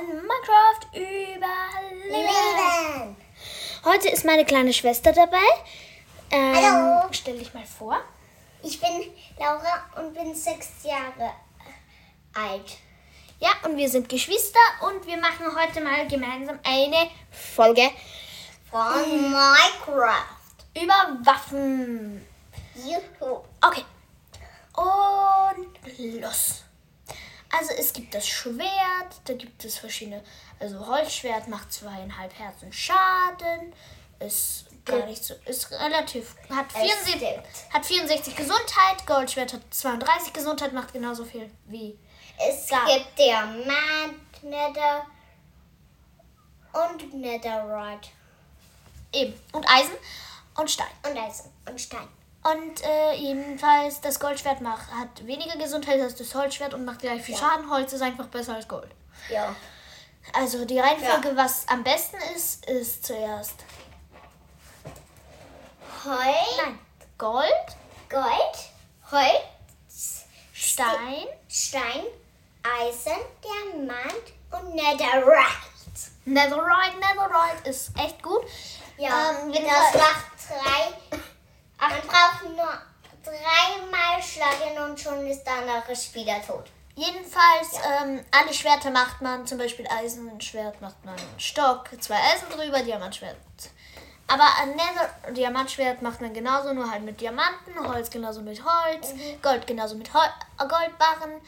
von Minecraft Überleben. Heute ist meine kleine Schwester dabei. Ähm, Hallo. Stell dich mal vor. Ich bin Laura und bin sechs Jahre alt. Ja, und wir sind Geschwister und wir machen heute mal gemeinsam eine Folge Von Minecraft. über Waffen. Juhu. Okay. Und los. Also es gibt das Schwert, da gibt es verschiedene, also Holzschwert macht zweieinhalb Herzen Schaden, ist gar nicht so, ist relativ, hat Es 64, stimmt. hat 64 Gesundheit, Goldschwert hat 32 Gesundheit, macht genauso viel wie, Es Da. gibt Diamant, Nether und Netherite. eben, und Eisen und Stein. Und Eisen und Stein. Und äh, jedenfalls, das Goldschwert macht, hat weniger Gesundheit als das Holzschwert und macht gleich viel Schaden. Holz ist einfach besser als Gold. Ja. Also die Reihenfolge, was am besten ist, ist zuerst Heu, nein, Gold, Gold, Holz, Stein, Stein, Eisen, Diamant und Netherite. Netherite. Netherite ist echt gut. Ja, Ähm, das macht drei. Man braucht nur dreimal schlagen und schon ist der andere Spieler tot. Jedenfalls, ähm, alle Schwerter macht man, zum Beispiel Eisenschwert macht man einen Stock, zwei Eisen drüber, Diamantschwert. Aber ein Nether Diamantschwert macht man genauso, nur halt mit Diamanten, Holz genauso mit Holz, Gold genauso mit Hol äh, Goldbarren.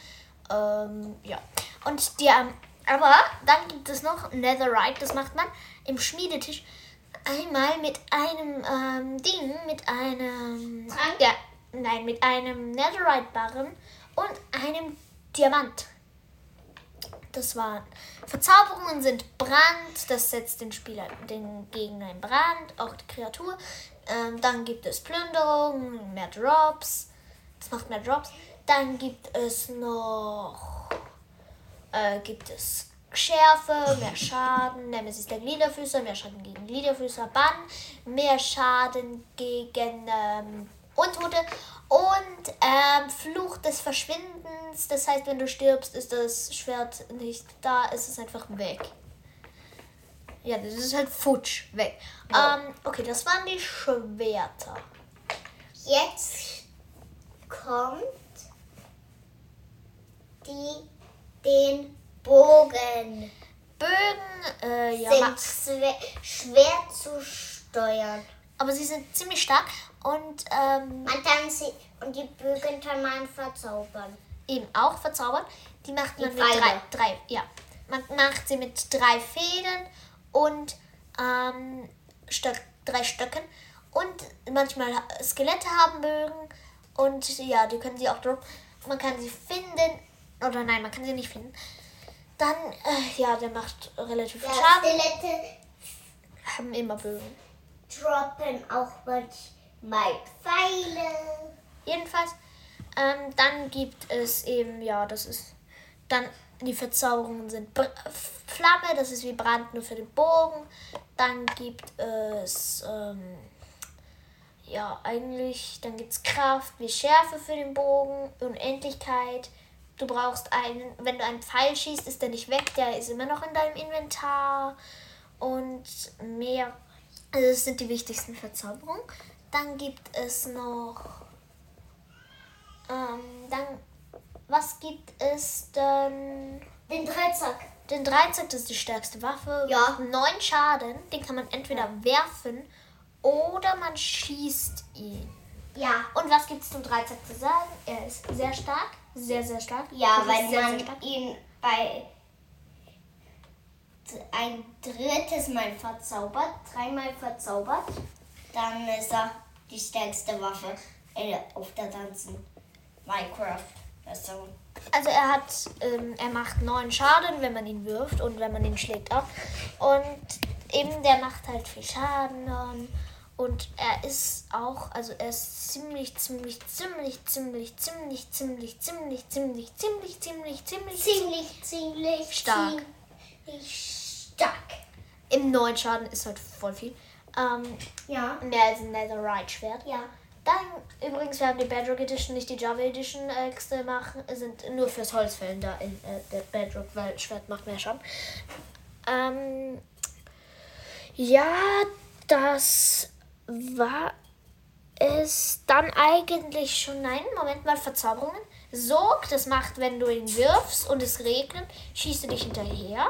Ähm, ja. Und die, ähm, aber dann gibt es noch Netherite, das macht man im Schmiedetisch einmal mit einem ähm, Ding, mit einem. Trank? Ja, nein, mit einem Netherite-Barren und einem Diamant. Das waren Verzauberungen sind Brand, das setzt den Spieler, den Gegner in Brand, auch die Kreatur. Ähm, dann gibt es Plünderung, mehr Drops, das macht mehr Drops. Dann gibt es noch, äh, gibt es Schärfe, mehr Schaden, Nemesis der Gliederfüßer, mehr Schaden gegen Gliederfüßer, Bann, mehr Schaden gegen ähm, Untote und ähm, Fluch des Verschwindens. Das heißt, wenn du stirbst, ist das Schwert nicht da, ist es einfach weg. Ja, das ist halt futsch, weg. Ähm, okay, das waren die Schwerter. Jetzt kommt die den Bogen. Bögen, äh, ja, Sind schwer, schwer zu steuern. aber sie sind ziemlich stark und ähm, Man kann sie und die Bögen kann man verzaubern. eben auch verzaubern. Die macht man Die mit drei, drei, ja. Man macht sie mit drei Fäden und ähm, Stöck, drei Stöcken. Und manchmal Skelette haben Bögen und ja, die können sie auch. Man kann sie finden oder nein, man kann sie nicht finden. Dann, äh, ja, der macht relativ viel Ja, Schaden. Skelette Haben immer Bögen. droppen auch manchmal Pfeile. Jedenfalls, ähm, dann gibt es eben, ja, das ist dann die Verzauberungen sind Br Flamme, das ist wie Brand nur für den Bogen. Dann gibt es, ähm, ja, eigentlich, dann gibt es Kraft wie Schärfe für den Bogen, Unendlichkeit. Du brauchst einen, wenn du einen Pfeil schießt, ist der nicht weg, der ist immer noch in deinem Inventar. Und mehr, also das sind die wichtigsten Verzauberungen. Dann gibt es noch ähm, dann, was gibt es denn? Den Dreizack. Den Dreizack, das ist die stärkste Waffe. Ja. Neun Schaden. Den kann man entweder werfen oder man schießt ihn. Ja. Und was gibt es zum Dreizack zu sagen? Er ist sehr stark. Sehr, sehr stark. Ja, Das weil sehr, man sehr ihn bei ein drittes Mal verzaubert, dreimal verzaubert, dann ist er die stärkste Waffe auf der ganzen Minecraft-Version. Also er hat, ähm, er macht neun Schaden, wenn man ihn wirft und wenn man ihn schlägt auch. Und eben der macht halt viel Schaden. ähm, Und er ist auch, also er ist ziemlich, ziemlich, ziemlich, ziemlich, ziemlich, ziemlich, ziemlich, ziemlich, ziemlich, ziemlich, ziemlich, Ziemlich, ziemlich Stark. ziemlich stark. Im neuen Schaden ist halt voll viel. Ähm, Ja. mehr als ein Netherite-Schwert. Ja. Dann, übrigens, wir haben die Bedrock Edition, nicht die Java Edition äh, machen, sind nur fürs Holzfällen da in äh, der Bedrock, weil Schwert macht mehr Schaden. Ähm, ja, das war es dann eigentlich schon. Nein, Moment mal, Verzauberungen. Sog, das macht, wenn du ihn wirfst und es regnet, schießt du dich hinterher.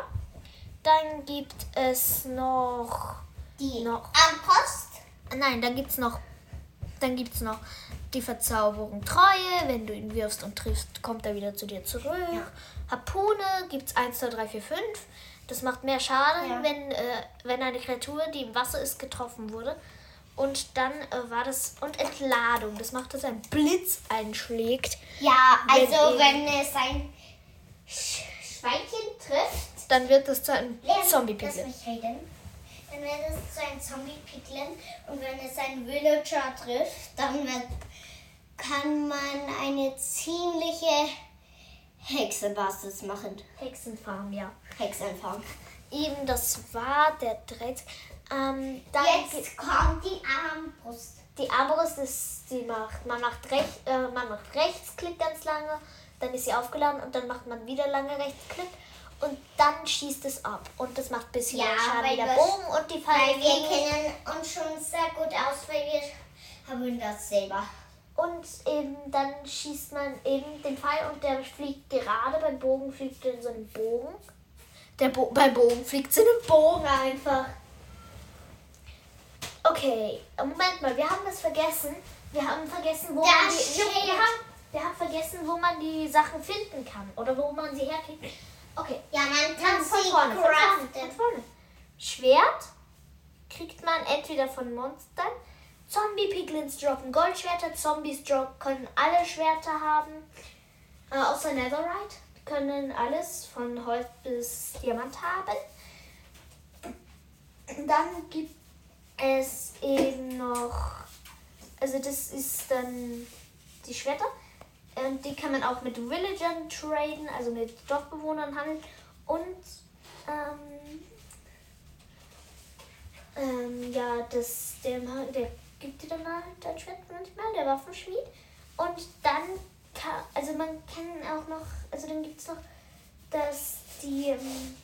Dann gibt es noch. Die Noch. Armpost. Nein, dann gibt's noch. Dann gibt's noch die Verzauberung Treue. Wenn du ihn wirfst und triffst, kommt er wieder zu dir zurück. Ja. Harpune gibt's 1, 2, 3, 4, 5. Das macht mehr Schaden, Ja. wenn, äh, wenn eine Kreatur, die im Wasser ist, getroffen wurde. Und dann äh, war das. Und Entladung. Das macht, dass ein Blitz einschlägt. Ja, Wenn also eben- wenn es ein Sch Schweinchen trifft. Dann wird es zu einem Zombie-Piglin. mich reden. Dann wird es zu einem Zombie-Piglin. Und wenn es einen Villager trifft, dann wird, kann man eine ziemliche Hexenbasis machen. Hexenfarm, ja. Hexenfarm. Eben, das war der 13. Ähm, Jetzt kommt die Armbrust. Die Armbrust ist, die macht, man macht, rech, äh, man macht Rechtsklick ganz lange, dann ist sie aufgeladen und dann macht man wieder lange Rechtsklick und dann schießt es ab. Und das macht ein bisschen Ja, Schaden weil wie der Bogen und die Weil Pfeile. wir kennen uns schon sehr gut aus, weil wir haben das selber. Und eben dann schießt man eben den Pfeil und der fliegt gerade, beim Bogen fliegt er in so einen Bogen. Der Bo beim Bogen fliegt in einen Bogen einfach. Okay, Moment mal, wir haben das vergessen. Wir haben vergessen, wo Das man die, wir, haben, wir haben vergessen, wo man die Sachen finden kann oder wo man sie herkriegt. Okay, Ja, man kann von sie vorne, von vorne, von vorne. Schwert kriegt man entweder von Monstern. Zombie-Piglins droppen Goldschwerter. Zombies drop können alle Schwerter haben. Äh, außer Netherite. Können alles von Holz bis Diamant haben. Dann gibt es eben noch. Also, das ist dann die Schwerter. Und die kann man auch mit Villagern traden, also mit Dorfbewohnern handeln. Und ähm, ähm, ja, das, der, der gibt dir dann halt ein Schwert manchmal, der Waffenschmied. Und dann kann, also man kann auch noch, also dann gibt es noch, dass die, ähm,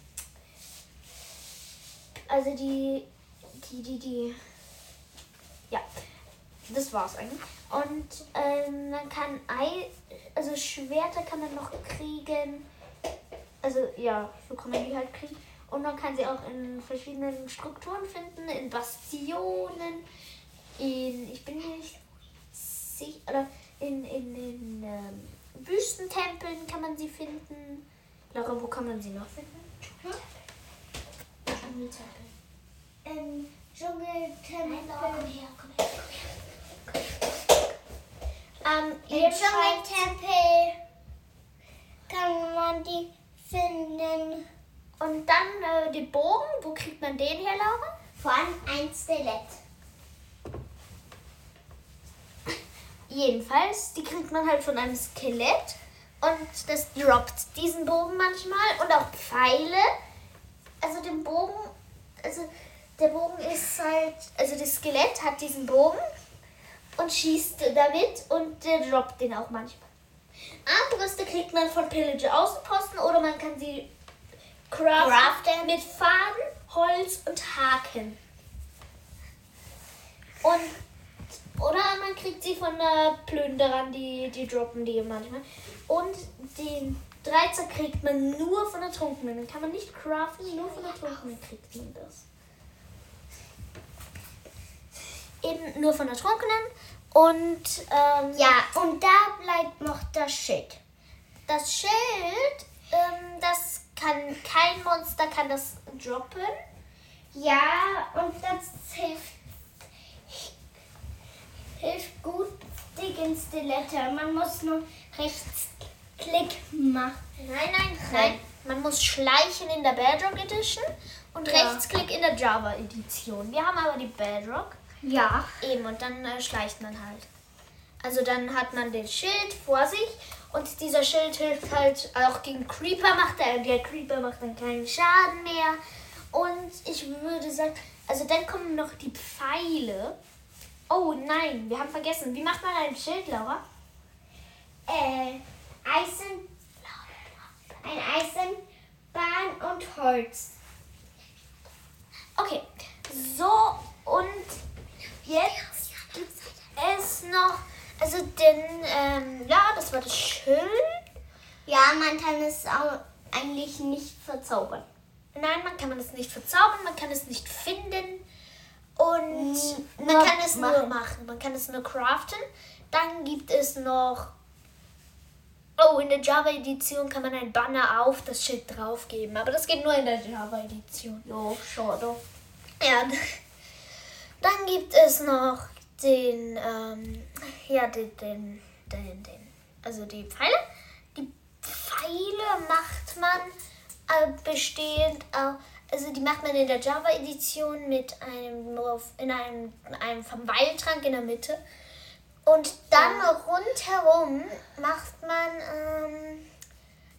also die, die, die, die, ja, das war's eigentlich. Und ähm, man kann Ei, also Schwerter kann man noch kriegen. Also ja, so kann man die halt kriegen. Und man kann sie auch in verschiedenen Strukturen finden, in Bastionen, in, ich bin nicht sicher, oder in, in den ähm, Wüstentempeln kann man sie finden. Laura, wo kann man sie noch finden? Dschungeltempel. Ähm, Dschungeltempel. Ähm, Im Dschungeltempel kann man die finden. und dann äh, den Bogen, wo kriegt man den her, Laura? Von ein Skelett. Jedenfalls, die kriegt man halt von einem Skelett und das droppt diesen Bogen manchmal und auch Pfeile. Also den Bogen, also der Bogen ist halt, also das Skelett hat diesen Bogen und schießt damit und der droppt den auch manchmal. Armbrüste kriegt man von Pillager Außenposten oder man kann sie craften, Craften. mit Faden, Holz und Haken. Und oder man kriegt sie von äh, Plünderern, die, die droppen die manchmal. Und den Dreizer kriegt man nur von der Trunkenen. Den kann man nicht craften, nur von der Trunkenen kriegt man das. Eben nur von der Trunkenen. Und ähm, Ja, und da bleibt noch das Schild. das Schild, ähm, das kann kein Monster kann das droppen. Ja, und das hilft, hilft gut gegen Skelette. Man muss nur Rechtsklick machen. Nein, nein, nein. Man muss schleichen in der Bedrock Edition und Ja. Rechtsklick in der Java Edition. Wir haben aber die Bedrock. Ja. Eben, und dann äh, schleicht man halt. Also dann hat man den Schild vor sich und dieser Schild hilft halt auch gegen Creeper, macht er, der Creeper macht dann keinen Schaden mehr. Und ich würde sagen, also dann kommen noch die Pfeile. Oh nein, wir haben vergessen. Wie macht man ein Schild, Laura? Äh, Eisen, ein Eisenbahn und Holz. Okay, so und jetzt gibt es noch, also den, war das Schild. Ja, man kann es auch eigentlich nicht verzaubern. Nein, man kann es nicht verzaubern, man kann es nicht finden und Mm, man nur kann es nur machen. machen. Man kann es nur craften. Dann gibt es noch, oh, in der Java-Edition kann man ein Banner auf das Schild draufgeben, aber das geht nur in der Java-Edition. Jo, schade. Ja, dann gibt es noch den, ähm, ja, den, den, den, den, also die Pfeile. Die Pfeile macht man äh, bestehend, äh, also die macht man in der Java-Edition mit einem, in einem, einem Verweiltrank in der Mitte. Und dann rundherum macht man ähm,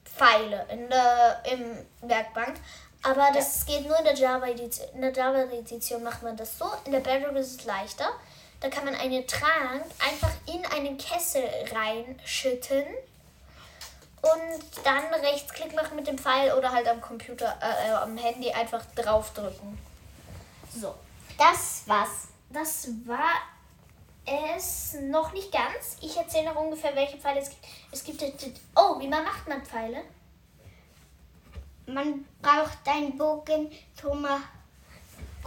Pfeile in der im Werkbank. Aber das geht nur in der Java-Edition. In der Java-Edition macht man das so. In der Bedrock ist es leichter. Da kann man einen Trank einfach in einen Kessel reinschütten und dann Rechtsklick machen mit dem Pfeil oder halt am Computer, äh, äh, am Handy einfach draufdrücken. So, Das war's. das war es noch nicht ganz. Ich erzähle noch ungefähr, welche Pfeile es gibt. Es gibt. Oh, wie man macht man Pfeile? Man braucht einen Bogen drum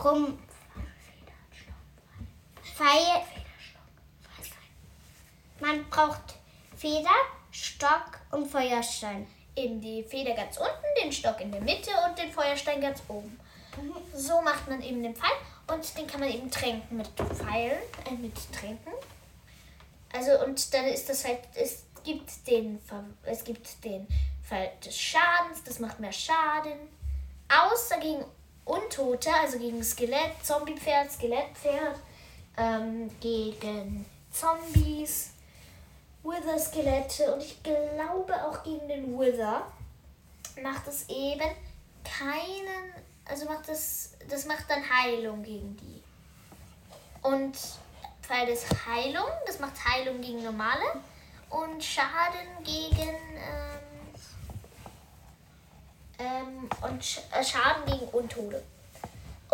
rum. Pfeil. Man braucht Feder, Stock und Feuerstein. Eben die Feder ganz unten, den Stock in der Mitte und den Feuerstein ganz oben. So macht man eben den Pfeil und den kann man eben tränken mit Pfeilen, äh, mit Tränken. Also und dann ist das halt, es gibt den, es gibt den Pfeil des Schadens, das macht mehr Schaden. Außer gegen Untote, also gegen Skelett, Zombiepferd, Skelettpferd, ähm, gegen Zombies, Wither-Skelette und ich glaube auch gegen den Wither macht es eben keinen, also macht es, das macht dann Heilung gegen die. Und Pfeil des Heilung, das macht Heilung gegen normale und Schaden gegen ähm, ähm, und Sch äh, Schaden gegen Untote.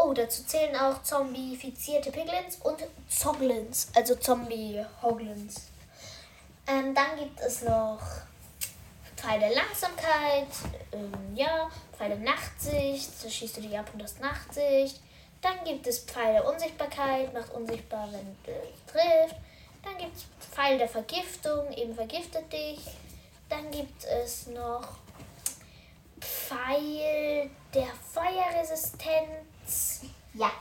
Oh, dazu zählen auch zombifizierte Piglins und Zoglins, also Zombie-Hoglins. Ähm, dann gibt es noch Pfeil der Langsamkeit, ähm, ja, Pfeil der Nachtsicht, da schießt du die ab und hast Nachtsicht. Dann gibt es Pfeil der Unsichtbarkeit, macht unsichtbar, wenn du trifft. Dann gibt es Pfeil der Vergiftung, eben vergiftet dich. Dann gibt es noch Pfeil der Feuerresistenz, Ja.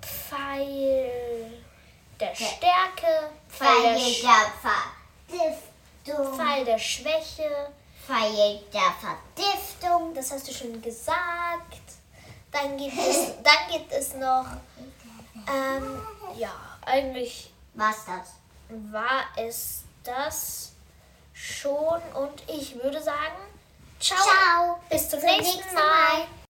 Pfeil der Stärke, Pfeil der, Sch der Vergiftung. Pfeil der Schwäche. Pfeil der Vergiftung. Das hast du schon gesagt. Dann gibt es, dann gibt es noch, ähm, ja, eigentlich Was das? war es das schon und ich würde sagen, ciao, Ciao. bis zum Bis zum nächsten nächsten Mal. Mal.